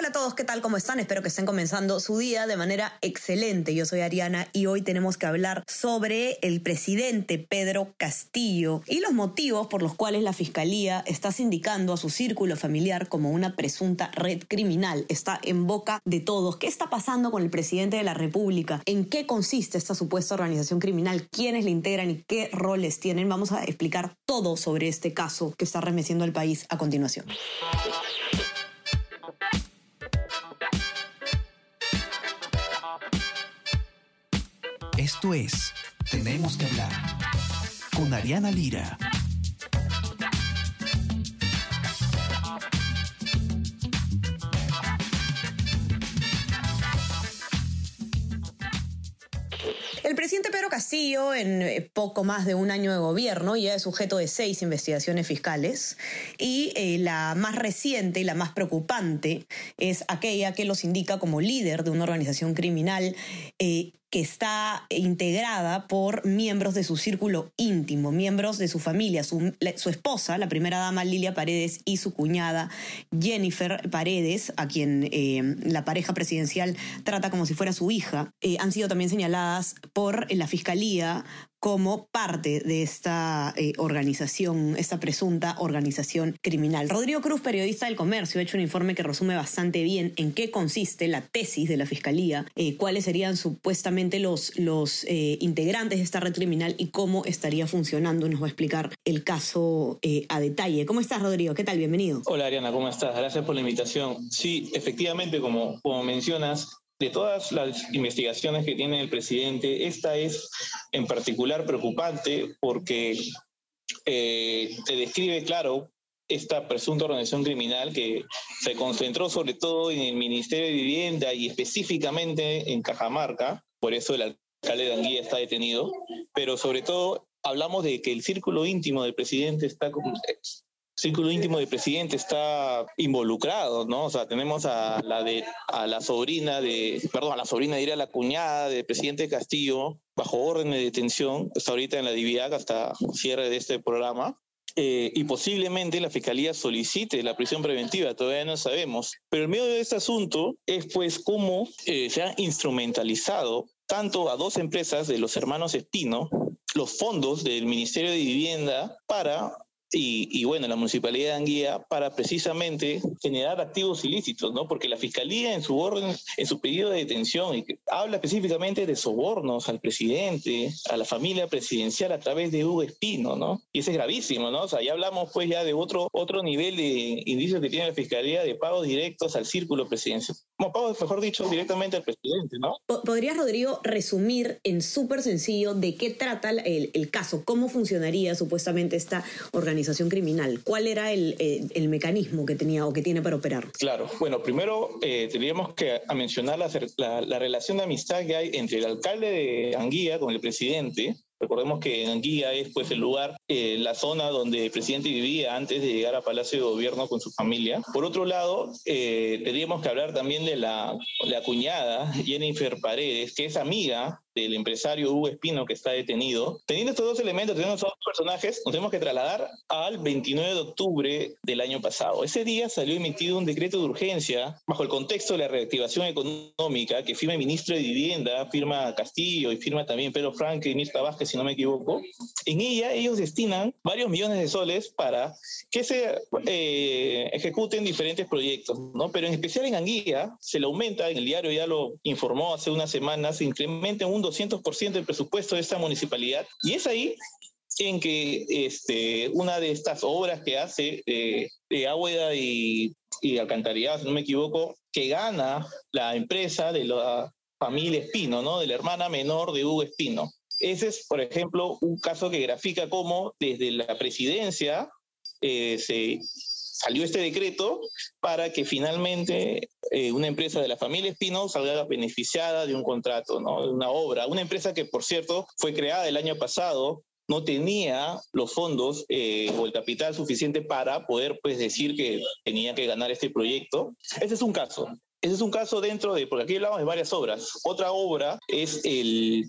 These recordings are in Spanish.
Hola a todos, ¿qué tal? ¿Cómo están? Espero que estén comenzando su día de manera excelente. Yo soy Ariana y hoy tenemos que hablar sobre el presidente Pedro Castillo y los motivos por los cuales la Fiscalía está sindicando a su círculo familiar como una presunta red criminal. Está en boca de todos. ¿Qué está pasando con el presidente de la República? ¿En qué consiste esta supuesta organización criminal? ¿Quiénes la integran y qué roles tienen? Vamos a explicar todo sobre este caso que está remeciendo al país a continuación. Esto es Tenemos que hablar con Ariana Lira. El presidente Pedro Castillo, en eh, poco más de un año de gobierno, ya es sujeto de seis investigaciones fiscales y eh, la más reciente y la más preocupante es aquella que los indica como líder de una organización criminal eh, que está integrada por miembros de su círculo íntimo, miembros de su familia, su, esposa, la primera dama Lilia Paredes, y su cuñada Jennifer Paredes, a quien eh, la pareja presidencial trata como si fuera su hija, eh, han sido también señaladas por la Fiscalía como parte de esta eh, organización, esta presunta organización criminal. Rodrigo Cruz, periodista del comercio, ha hecho un informe que resume bastante bien en qué consiste la tesis de la Fiscalía, eh, cuáles serían supuestamente los, los eh, integrantes de esta red criminal y cómo estaría funcionando. Nos va a explicar el caso a detalle. ¿Cómo estás, Rodrigo? ¿Qué tal? Bienvenido. Hola, Ariana, ¿cómo estás? Gracias por la invitación. Sí, efectivamente, como, como mencionas, de todas las investigaciones que tiene el presidente, esta es en particular preocupante porque eh, describe, claro, esta presunta organización criminal que se concentró sobre todo en el Ministerio de Vivienda y específicamente en Cajamarca, por eso el alcalde de Anguilla está detenido, pero sobre todo hablamos de que el círculo íntimo del presidente está círculo íntimo del presidente está involucrado, ¿no? O sea, tenemos a la de a la sobrina de, perdón, a la sobrina diría la cuñada del presidente Castillo bajo orden de detención, está ahorita en la DIVIAC hasta cierre de este programa. Eh, y posiblemente la fiscalía solicite la prisión preventiva, todavía no sabemos. Pero el medio de este asunto es pues cómo eh, se ha instrumentalizado tanto a dos empresas de los hermanos Espino, los fondos del Ministerio de Vivienda para y, bueno, la municipalidad de Anguía para precisamente generar activos ilícitos, ¿no? Porque la fiscalía en su orden, en su pedido de detención, y habla específicamente de sobornos al presidente, a la familia presidencial a través de Hugo Espino, ¿no? Y eso es gravísimo, ¿no? O sea, ya hablamos pues ya de otro, otro nivel de indicios que tiene la fiscalía de pagos directos al círculo presidencial. Como pagos, mejor dicho, directamente al presidente, ¿no? ¿Podrías, Rodrigo, resumir en súper sencillo de qué trata el, el caso? ¿Cómo funcionaría supuestamente esta organización? Organización criminal. ¿Cuál era el, eh, el, mecanismo que tenía o que tiene para operar? Claro, bueno, primero eh, tendríamos que mencionar la, la, la, relación de amistad que hay entre el alcalde de Anguía con el presidente, Recordemos que en Anguilla es pues el lugar, eh, la zona donde el presidente vivía antes de llegar a Palacio de Gobierno con su familia. Por otro lado, eh, tendríamos que hablar también de la, la cuñada Jennifer Paredes, que es amiga del empresario Hugo Espino que está detenido. Teniendo estos dos elementos, teniendo estos dos personajes, nos tenemos que trasladar al 29 de octubre del año pasado. Ese día salió emitido un decreto de urgencia bajo el contexto de la reactivación económica que firma el ministro de Vivienda, firma Castillo y firma también Pedro Franque y Mirta Vázquez, si no me equivoco. En ella ellos destinan varios millones de soles para que se eh, ejecuten diferentes proyectos, ¿no? Pero en especial en Anguilla se le aumenta, en el diario ya lo informó hace unas semanas, se incrementa un 200% el presupuesto de esta municipalidad. Y es ahí en que este, una de estas obras que hace de agua y, y alcantarillado, si no me equivoco, que gana la empresa de la familia Espino, ¿no? De la hermana menor de Hugo Espino. Ese es, por ejemplo, un caso que grafica cómo desde la presidencia eh, se salió este decreto para que finalmente eh, una empresa de la familia Espino salga beneficiada de un contrato, ¿no? de una obra. Una empresa que, por cierto, fue creada el año pasado, no tenía los fondos eh, o el capital suficiente para poder pues, decir que tenía que ganar este proyecto. Ese es un caso. Ese es un caso dentro de, porque aquí hablamos de varias obras. Otra obra es el,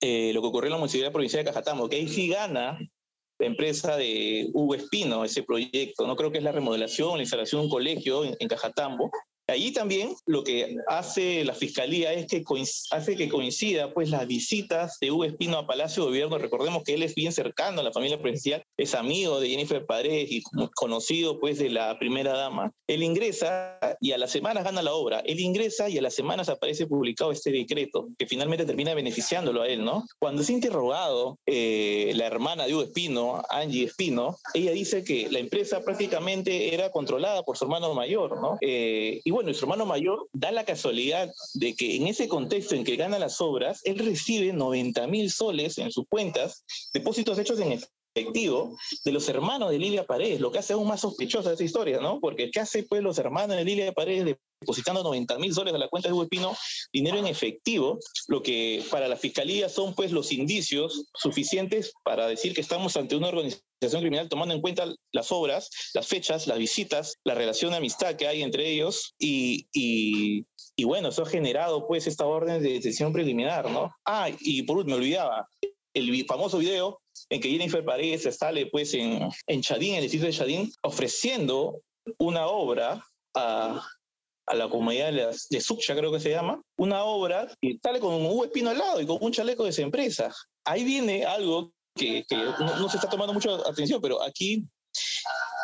eh, lo que ocurrió en la Municipalidad Provincial de Cajatambo, que ahí sí gana la empresa de Hugo Espino, ese proyecto, no creo que es la remodelación, la instalación de un colegio en, en Cajatambo, Allí también lo que hace la Fiscalía es que hace que coincida pues las visitas de Hugo Espino a Palacio de Gobierno. Recordemos que él es bien cercano a la familia presidencial, es amigo de Jennifer Paredes y conocido pues de la primera dama. Él ingresa y a las semanas gana la obra. Él ingresa y a las semanas aparece publicado este decreto que finalmente termina beneficiándolo a él, ¿no? Cuando es interrogado eh, la hermana de Hugo Espino, Angie Espino, ella dice que la empresa prácticamente era controlada por su hermano mayor, ¿no? Eh, y bueno, nuestro hermano mayor da la casualidad de que en ese contexto en que gana las obras, él recibe 90 mil soles en sus cuentas, depósitos hechos en efectivo de los hermanos de Lilia Paredes, lo que hace aún más sospechosa esa historia, ¿no? Porque ¿qué hace pues los hermanos de Lilia Paredes depositando 90 mil soles a la cuenta de Hugo Espino, dinero en efectivo, lo que para la fiscalía son pues los indicios suficientes para decir que estamos ante una organización criminal tomando en cuenta las obras, las fechas, las visitas, la relación de amistad que hay entre ellos y, y, y bueno, eso ha generado pues esta orden de detención preliminar, ¿no? Ah, y por último, me olvidaba, el famoso video en que Jennifer Paredes sale pues en, en Chadín, en el distrito de Chadín, ofreciendo una obra a, a la comunidad de, de Sucha, creo que se llama, una obra y sale con un Hugo Espino al lado y con un chaleco de esa empresa. Ahí viene algo que, no, se está tomando mucha atención, pero aquí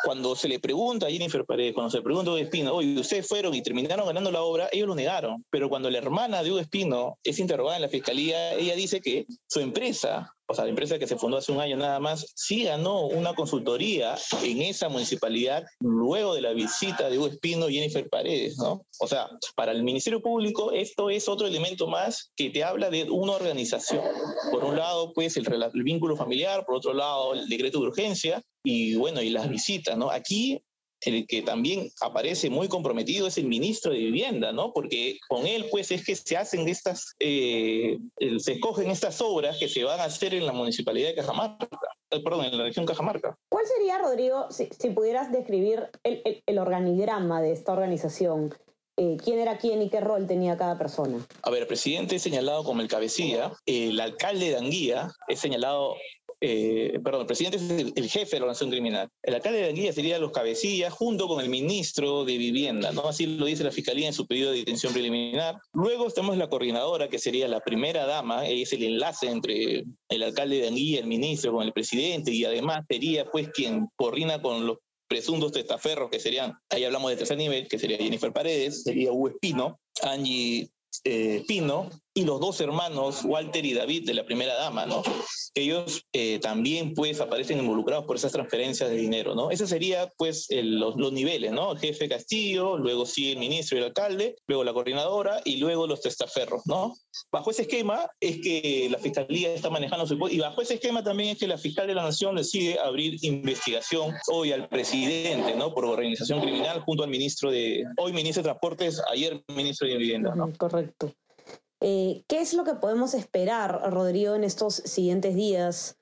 cuando se le pregunta a Jennifer Paredes, cuando se le pregunta a Hugo Espino, oye, ustedes fueron y terminaron ganando la obra, ellos lo negaron. Pero cuando la hermana de Hugo Espino es interrogada en la fiscalía, ella dice que su empresa o sea, la empresa que se fundó hace un año nada más, sí ganó una consultoría en esa municipalidad luego de la visita de Hugo Espino y Jennifer Paredes, ¿no? O sea, para el Ministerio Público esto es otro elemento más que te habla de una organización. Por un lado, pues, el, el vínculo familiar, por otro lado, el decreto de urgencia y, bueno, y las visitas, ¿no? Aquí el que también aparece muy comprometido es el ministro de Vivienda, ¿no? Porque con él, pues, es que se hacen estas, eh, se escogen estas obras que se van a hacer en la municipalidad de Cajamarca, eh, perdón, en la región Cajamarca. ¿Cuál sería, Rodrigo, si, si pudieras describir el, el, el, organigrama de esta organización? Eh, quién era quién y qué rol tenía cada persona. A ver, el presidente es señalado como el cabecilla, el alcalde de Anguía es señalado eh, perdón, el presidente es el, jefe de la organización criminal. El alcalde de Anguilla sería los cabecillas junto con el ministro de Vivienda, ¿no? Así lo dice la Fiscalía en su pedido de detención preliminar. Luego estamos la coordinadora, que sería la primera dama, es el enlace entre el alcalde de Anguilla, el ministro, con el presidente, y además sería pues quien coordina con los presuntos testaferros, que serían, ahí hablamos de tercer nivel, que sería Jennifer Paredes, sería Hugo Espino, Angie eh, Pino y los dos hermanos, Walter y David, de la primera dama, ¿no? Ellos eh, también, pues, aparecen involucrados por esas transferencias de dinero, ¿no? Ese sería, pues, el, los, los, niveles, ¿no? El jefe Castillo, luego sí el ministro y el alcalde, luego la coordinadora y luego los testaferros, ¿no? Bajo ese esquema es que la Fiscalía está manejando su... Y bajo ese esquema también es que la Fiscal de la Nación decide abrir investigación hoy al presidente, ¿no? Por organización criminal junto al ministro de... Hoy ministro de Transportes, ayer ministro de Vivienda, ¿no? Correcto. Eh, ¿Qué es lo que podemos esperar, Rodrigo, en estos siguientes días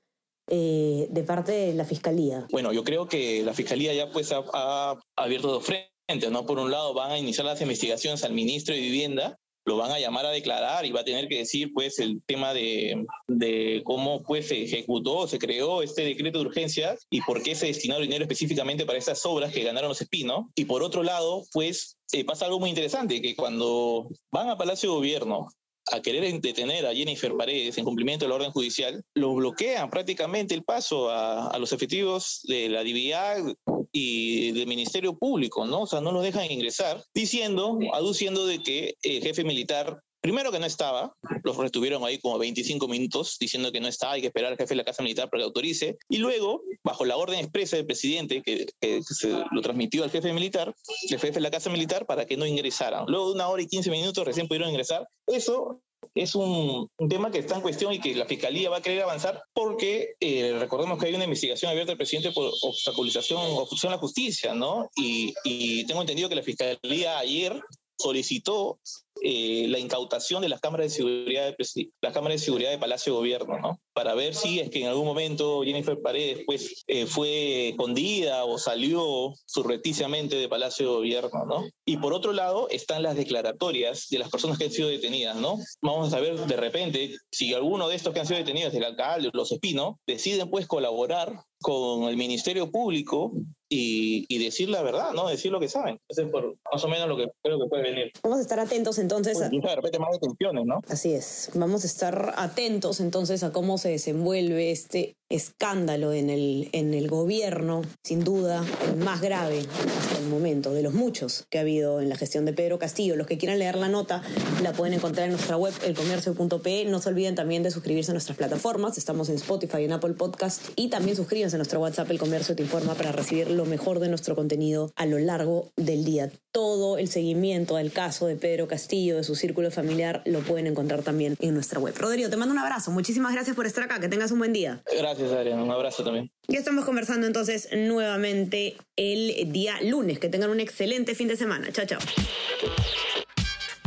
eh, de parte de la Fiscalía? Bueno, yo creo que la Fiscalía ya pues ha, ha abierto dos frentes, ¿no? Por un lado van a iniciar las investigaciones al ministro de Vivienda, lo van a llamar a declarar y va a tener que decir pues el tema de, de cómo pues se ejecutó, se creó este decreto de urgencia y por qué se destinó dinero específicamente para esas obras que ganaron los espinos. Y por otro lado, pues eh, pasa algo muy interesante, que cuando van a Palacio de Gobierno a querer detener a Jennifer Paredes en cumplimiento de la orden judicial, lo bloquean prácticamente el paso a, a los efectivos de la DIVIAG y del Ministerio Público, ¿no? O sea, no los dejan ingresar, diciendo, aduciendo de que el jefe militar Primero que no estaba, los retuvieron ahí como 25 minutos diciendo que no estaba, hay que esperar al jefe de la Casa Militar para que autorice. Y luego, bajo la orden expresa del presidente, que, que, se lo transmitió al jefe militar, el jefe de la Casa Militar, para que no ingresaran. Luego de una hora y 15 minutos recién pudieron ingresar. Eso es un, tema que está en cuestión y que la Fiscalía va a querer avanzar porque eh, recordemos que hay una investigación abierta del presidente por obstaculización o obstrucción a la justicia, ¿no? Y, y tengo entendido que la Fiscalía ayer solicitó eh, la incautación de las cámaras de seguridad de, las cámaras de seguridad de Palacio de Gobierno, ¿no? Para ver si es que en algún momento Jennifer Paredes pues, eh, fue escondida o salió surreticiamente de Palacio de Gobierno, ¿no? Y por otro lado están las declaratorias de las personas que han sido detenidas, ¿no? Vamos a saber de repente si alguno de estos que han sido detenidos, el alcalde, los espinos, deciden pues colaborar con el Ministerio Público y, decir la verdad, ¿no? Decir lo que saben. Eso es por más o menos lo que creo que puede venir. Vamos a estar atentos entonces. a... de repente más detenciones, ¿no? Así es. Vamos a estar atentos entonces a cómo se desenvuelve este escándalo en el, en el gobierno, sin duda, el más grave hasta el momento, de los muchos que ha habido en la gestión de Pedro Castillo. Los que quieran leer la nota la pueden encontrar en nuestra web, elcomercio.pe. No se olviden también de suscribirse a nuestras plataformas. Estamos en Spotify, en Apple Podcast y también suscríbanse a nuestro WhatsApp, El Comercio Te Informa, para recibir lo mejor de nuestro contenido a lo largo del día. Todo el seguimiento del caso de Pedro Castillo, de su círculo familiar, lo pueden encontrar también en nuestra web. Rodrigo, te mando un abrazo. Muchísimas gracias por estar acá. Que tengas un buen día. Gracias, Adriana. Un abrazo también. Ya estamos conversando entonces nuevamente el día lunes. Que tengan un excelente fin de semana. Chao, chao.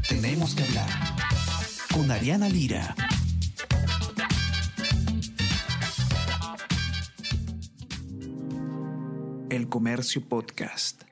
Tenemos que hablar con Ariana Lira. El Comercio Podcast.